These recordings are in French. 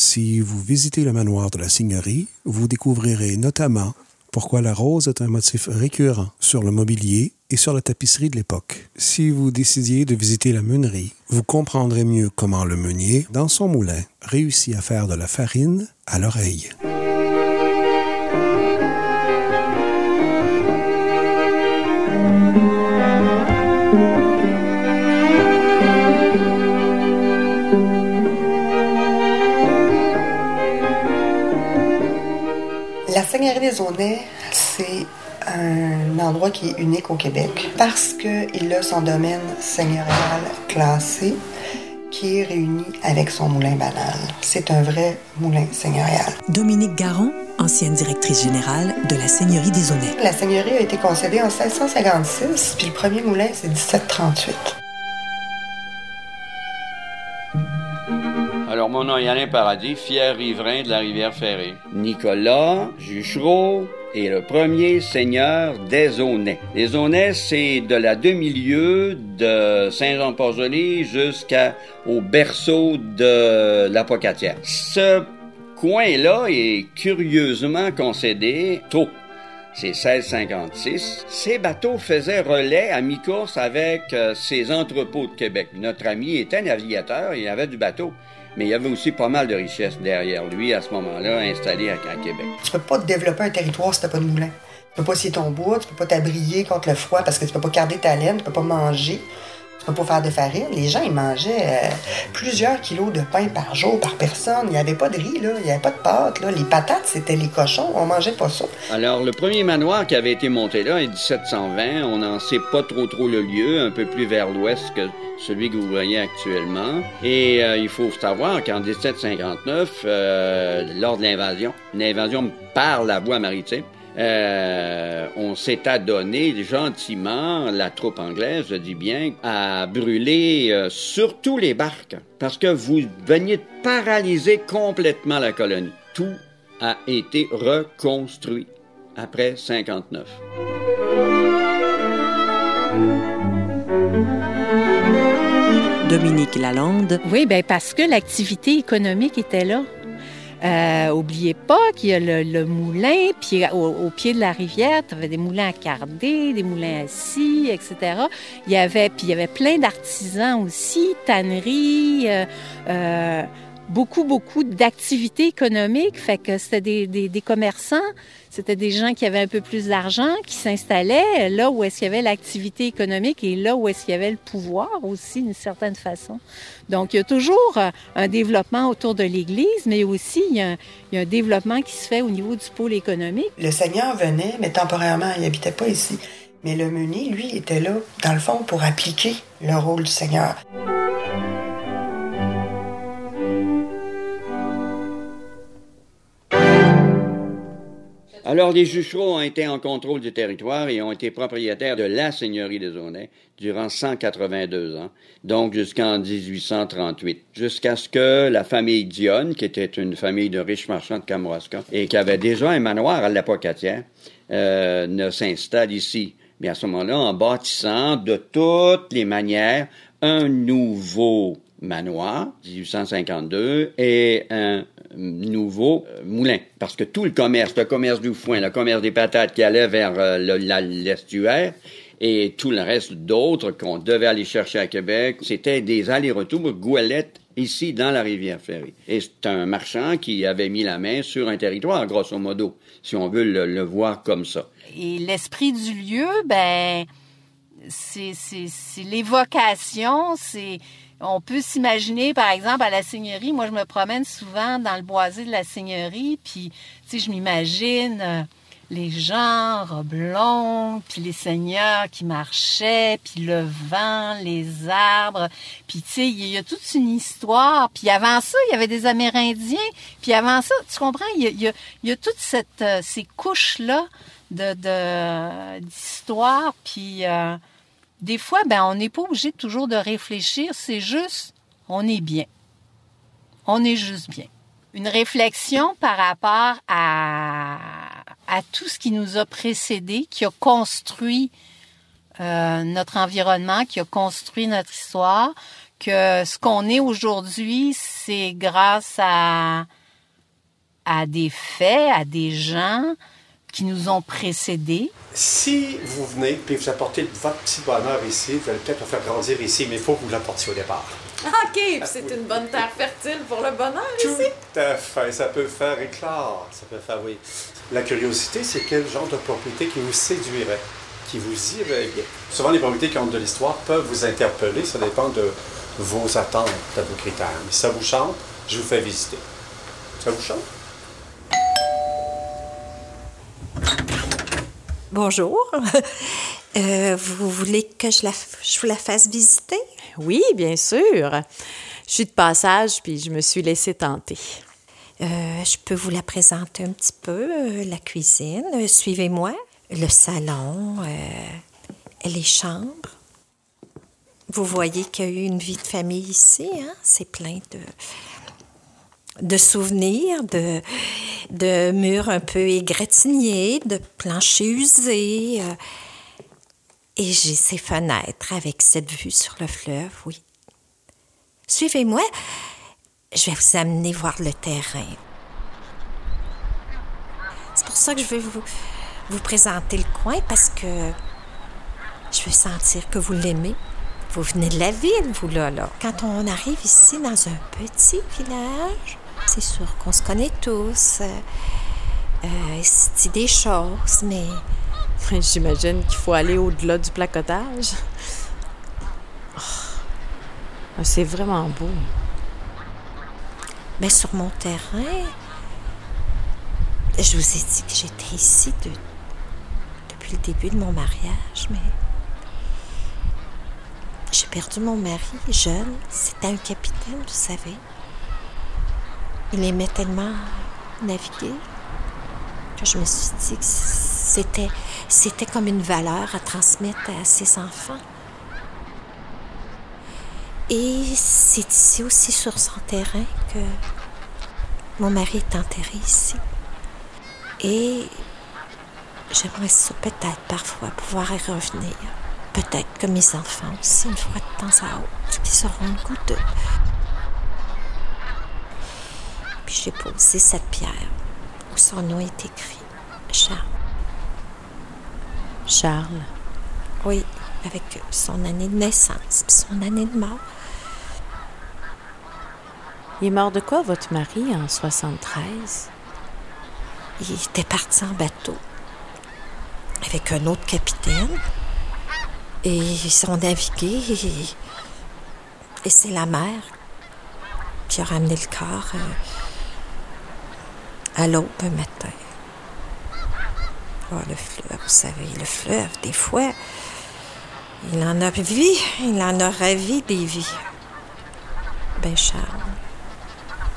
Si vous visitez le manoir de la Seigneurie, vous découvrirez notamment pourquoi la rose est un motif récurrent sur le mobilier et sur la tapisserie de l'époque. Si vous décidiez de visiter la meunerie, vous comprendrez mieux comment le meunier, dans son moulin, réussit à faire de la farine à l'oreille. La Seigneurie des Aunais, c'est un endroit qui est unique au Québec parce qu'il a son domaine seigneurial classé qui est réuni avec son moulin banal. C'est un vrai moulin seigneurial. Dominique Garon, ancienne directrice générale de la Seigneurie des Aunais. La seigneurie a été concédée en 1656, puis le premier moulin, c'est 1738. Mon nom Paradis, fier riverain de la rivière Ferrée. Nicolas Juchereau est le premier seigneur des Aunais. Les Aunais, c'est de la demi-lieue de Saint-Jean-Port-Joli jusqu'au berceau de la Pocatière. Ce coin-là est curieusement concédé tôt. C'est 1656. Ces bateaux faisaient relais à mi-course avec euh, ces entrepôts de Québec. Notre ami était navigateur, il avait du bateau. Mais il y avait aussi pas mal de richesses derrière lui à ce moment-là, installées à, Québec. Tu peux pas développer un territoire si t'as pas de moulin. Tu peux pas scier ton bois, tu peux pas t'abrier contre le froid parce que tu peux pas garder ta laine, tu peux pas manger, pas faire de farine. Les gens, ils mangeaient euh, plusieurs kilos de pain par jour, par personne. Il y avait pas de riz, là. Il y avait pas de pâtes. Les patates, c'était les cochons. On mangeait pas ça. Alors, le premier manoir qui avait été monté là en 1720, on n'en sait pas trop trop le lieu, un peu plus vers l'ouest que celui que vous voyez actuellement. Et euh, il faut savoir qu'en 1759, euh, lors de l'invasion, l'invasion par la voie maritime, euh, on s'est adonné gentiment, la troupe anglaise, je dis bien, à brûler euh, surtout les barques, parce que vous veniez de paralyser complètement la colonie. Tout a été reconstruit après 59. Dominique Lalande, Oui, ben parce que l'activité économique était là. Euh, oubliez pas qu'il y a le, le moulin, puis au, au pied de la rivière, tu avais des moulins à carder, des moulins à scie, etc. Il y avait, puis il y avait plein d'artisans aussi, tanneries, euh, euh, beaucoup, beaucoup d'activités économiques. Fait que c'était des, commerçants, c'était des gens qui avaient un peu plus d'argent, qui s'installaient là où est-ce qu'il y avait l'activité économique et là où est-ce qu'il y avait le pouvoir aussi, d'une certaine façon. Donc, il y a toujours euh, un développement autour de l'Église, mais aussi il y, a un, développement qui se fait au niveau du pôle économique. Le Seigneur venait, mais temporairement, il habitait pas ici. Mais le meunier, lui, était là, dans le fond, pour appliquer le rôle du Seigneur. Alors, les Juchereaux ont été en contrôle du territoire et ont été propriétaires de la seigneurie des Aunais durant 182 ans, donc jusqu'en 1838, jusqu'à ce que la famille Dionne, qui était une famille de riches marchands de Kamouraska et qui avait déjà un manoir à la Pocatière, euh, ne s'installe ici. Mais à ce moment-là, en bâtissant de toutes les manières un nouveau manoir, 1852, et un nouveau euh, moulin. Parce que tout le commerce, le commerce du foin, le commerce des patates qui allait vers euh, l'estuaire, et tout le reste d'autres qu'on devait aller chercher à Québec, c'était des allers-retours goélettes ici dans la rivière Ferry. Et c'est un marchand qui avait mis la main sur un territoire, grosso modo, si on veut le, voir comme ça. Et l'esprit du lieu, ben, c'est l'évocation, c'est... On peut s'imaginer, par exemple, à la seigneurie, moi, je me promène souvent dans le boisé de la seigneurie, puis, tu sais, je m'imagine euh, les gens, robes longues, puis les seigneurs qui marchaient, puis le vent, les arbres, puis, tu sais, il y a toute une histoire. Puis avant ça, il y avait des Amérindiens, puis avant ça, tu comprends, il y a, y toutes cette, euh, ces couches-là de de- d'histoire euh, des fois ben on n'est pas obligé toujours de réfléchir c'est juste on est bien. On est juste bien. Une réflexion par rapport à à tout ce qui nous a précédé qui a construit euh, notre environnement qui a construit notre histoire que ce qu'on est aujourd'hui, c'est grâce à, à des faits, à des gens qui nous ont précédés. Si vous venez et vous apportez votre petit bonheur ici, vous allez peut-être le faire grandir ici, mais il faut que vous l'apportiez au départ. OK, c'est une bonne terre fertile pour le bonheur Tout ici. à fait, ça peut faire éclore. Ça peut faire, oui. La curiosité, c'est quel genre de propriété qui vous séduirait, qui vous irait bien. Souvent, les propriétés qui ont de l'histoire peuvent vous interpeller, ça dépend de vos attentes, de vos critères. Mais si ça vous chante, je vous fais visiter. Ça vous chante? Bonjour. Euh, vous voulez que je, la, je vous la fasse visiter? Oui, bien sûr. Je suis de passage, puis je me suis laissée tenter. Euh, je peux vous la présenter un petit peu, euh, la cuisine. Suivez-moi. Le salon, les chambres. Vous voyez qu'il y a eu une vie de famille ici, hein? C'est plein de, de souvenirs, de, de murs un peu égratignés, de planchers usés. euh, et j'ai ces fenêtres avec cette vue sur le fleuve, oui. Suivez-moi. Je vais vous amener voir le terrain. C'est pour ça que je veux vous, vous présenter le coin parce que je veux sentir que vous l'aimez. Vous venez de la ville, vous là, là. Quand on arrive ici dans un petit village, c'est sûr qu'on se connaît tous. Euh, euh, dit des choses, mais J'imagine qu'il faut aller au-delà du placotage. Oh. Ah, C'est vraiment beau. Mais sur mon terrain, je vous ai dit que j'étais ici de- depuis le début de mon mariage, mais j'ai perdu mon mari jeune. C'était un capitaine, vous savez. Il aimait tellement naviguer que je me suis dit que c'était, comme une valeur à transmettre à ses enfants. Et c'est ici aussi sur son terrain que mon mari est enterré ici. Et j'aimerais ça peut-être parfois pouvoir y revenir. Peut-être que mes enfants aussi, une fois de temps à autre, qui seront le goût de... Puis j'ai posé cette pierre où son nom est écrit. Charles. Charles. Oui, avec son année de naissance puis son année de mort. Il est mort de quoi, votre mari, en 73? Il était parti en bateau avec un autre capitaine. Et ils ont navigué. Et, et c'est la mer qui a ramené le corps euh, à l'aube un matin. Oh, le fleuve, vous savez, le fleuve, des fois, il en a vu, il en a ravi des vies. Ben, Charles,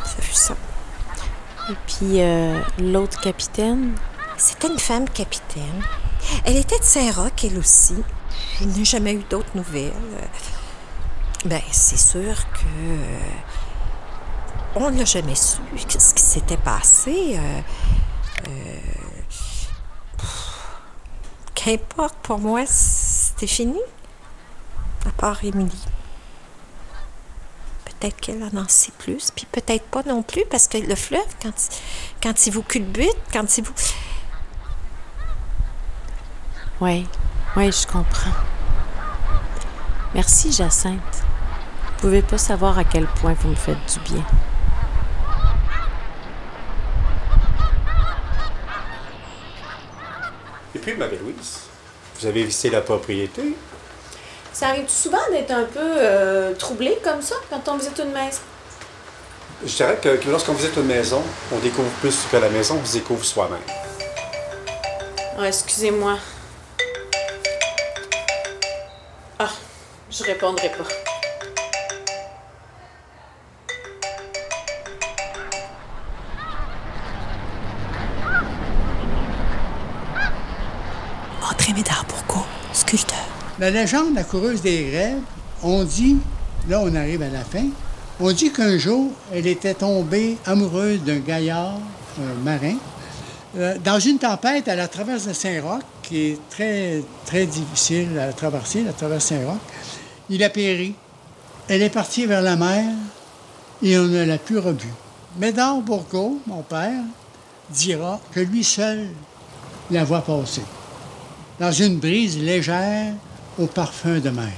ça fut ça. Et puis euh, l'autre capitaine? C'était une femme capitaine. Elle était de Saint-Roch, elle aussi. Je n'ai jamais eu d'autres nouvelles. Ben, c'est sûr que. On n'a jamais su ce qui s'était passé. euh, euh, Qu'importe, pour moi, c'était fini. À part Émilie. Peut-être qu'elle en en sait plus, puis peut-être pas non plus, parce que le fleuve, quand, quand il vous culbute, quand il vous. Oui, oui, je comprends. Merci, Jacinthe. Vous pouvez pas savoir à quel point vous me faites du bien. Et puis, Marie-Louise, vous avez visité la propriété. Ça arrive souvent d'être un peu euh, troublé comme ça quand on visite une maison? Je dirais que, que lorsqu'on visite une maison, on découvre plus que la maison, on se découvre soi-même. Ah, excusez-moi. Ah, je répondrai pas. La légende, la coureuse des rêves, on dit, là on arrive à la fin, on dit qu'un jour, elle était tombée amoureuse d'un gaillard un marin. Euh, dans une tempête à la traverse de Saint-Roch, qui est très, très difficile à traverser, la traverse Saint-Roch, il a péri. Elle est partie vers la mer et on ne l'a plus revue. Médard Bourgault, mon père, dira que lui seul la voit passer, dans une brise légère au parfum de mer.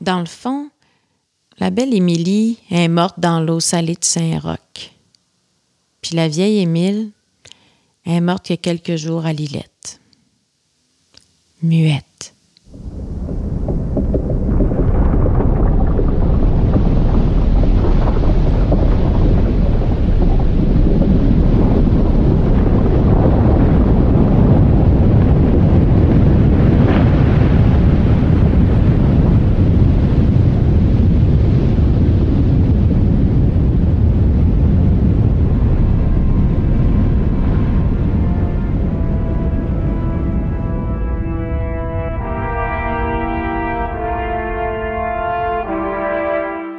Dans le fond, la belle Émilie est morte dans l'eau salée de Saint-Roch. Puis la vieille Émile est morte il y a quelques jours à Lillette. Muette.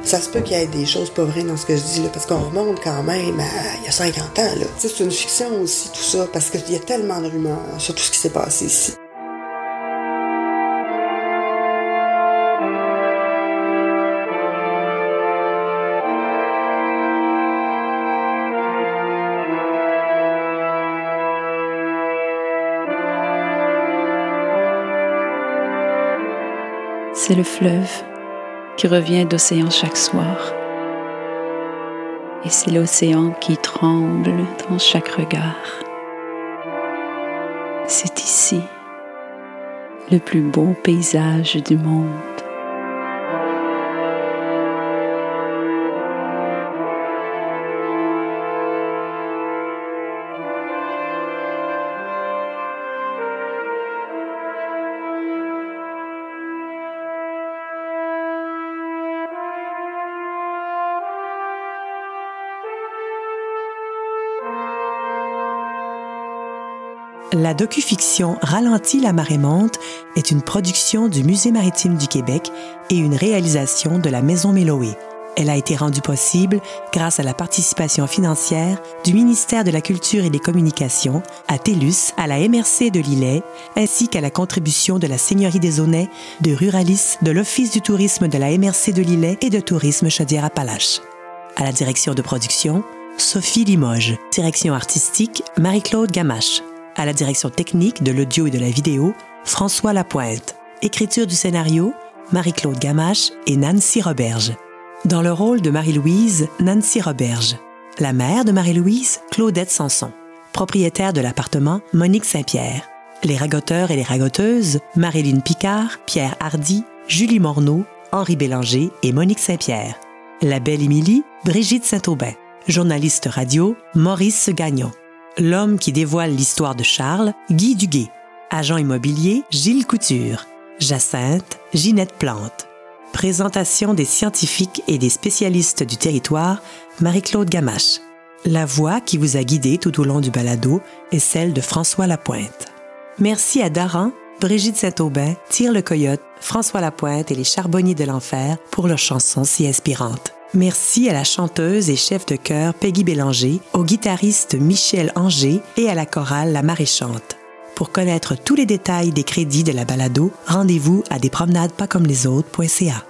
Ça se peut qu'il y ait des choses pas vraies dans ce que je dis, là, parce qu'on remonte quand même à il y a 50 ans. Là. C'est une fiction aussi, tout ça, parce qu'il y a tellement de rumeurs sur tout ce qui s'est passé ici. C'est le fleuve qui revient d'océan chaque soir. Et c'est l'océan qui tremble dans chaque regard. C'est ici le plus beau paysage du monde. La docufiction Ralentit la marée monte est une production du Musée maritime du Québec et une réalisation de la Maison Méloé. Elle a été rendue possible grâce à la participation financière du ministère de la Culture et des Communications, à TELUS, à la MRC de Lillet, ainsi qu'à la contribution de la Seigneurie des Aunais, de Ruralis, de l'Office du tourisme de la MRC de Lillet et de Tourisme Chaudière-Appalaches. À la direction de production, Sophie Limoges. Direction artistique, Marie-Claude Gamache. À la direction technique de l'audio et de la vidéo, François Lapointe. Écriture du scénario, Marie-Claude Gamache et Nancy Roberge. Dans le rôle de Marie-Louise, Nancy Roberge. La mère de Marie-Louise, Claudette Sanson. Propriétaire de l'appartement, Monique Saint-Pierre. Les ragoteurs et les ragoteuses, Marilyn Picard, Pierre Hardy, Julie Morneau, Henri Bélanger et Monique Saint-Pierre. La belle Émilie, Brigitte Saint-Aubin. Journaliste radio, Maurice Gagnon. L'homme qui dévoile l'histoire de Charles, Guy Duguay. Agent immobilier, Gilles Couture. Jacinthe, Ginette Plante. Présentation des scientifiques et des spécialistes du territoire, Marie-Claude Gamache. La voix qui vous a guidé tout au long du balado est celle de François Lapointe. Merci à Daran, Brigitte Saint-Aubin, Tire le Coyote, François Lapointe et les Charbonniers de l'Enfer pour leurs chansons si inspirantes. Merci à la chanteuse et chef de chœur Peggy Bélanger, au guitariste Michel Anger et à la chorale La Maréchante. Pour connaître tous les détails des crédits de la balado, rendez-vous à despromenadespascommeslesautres.ca.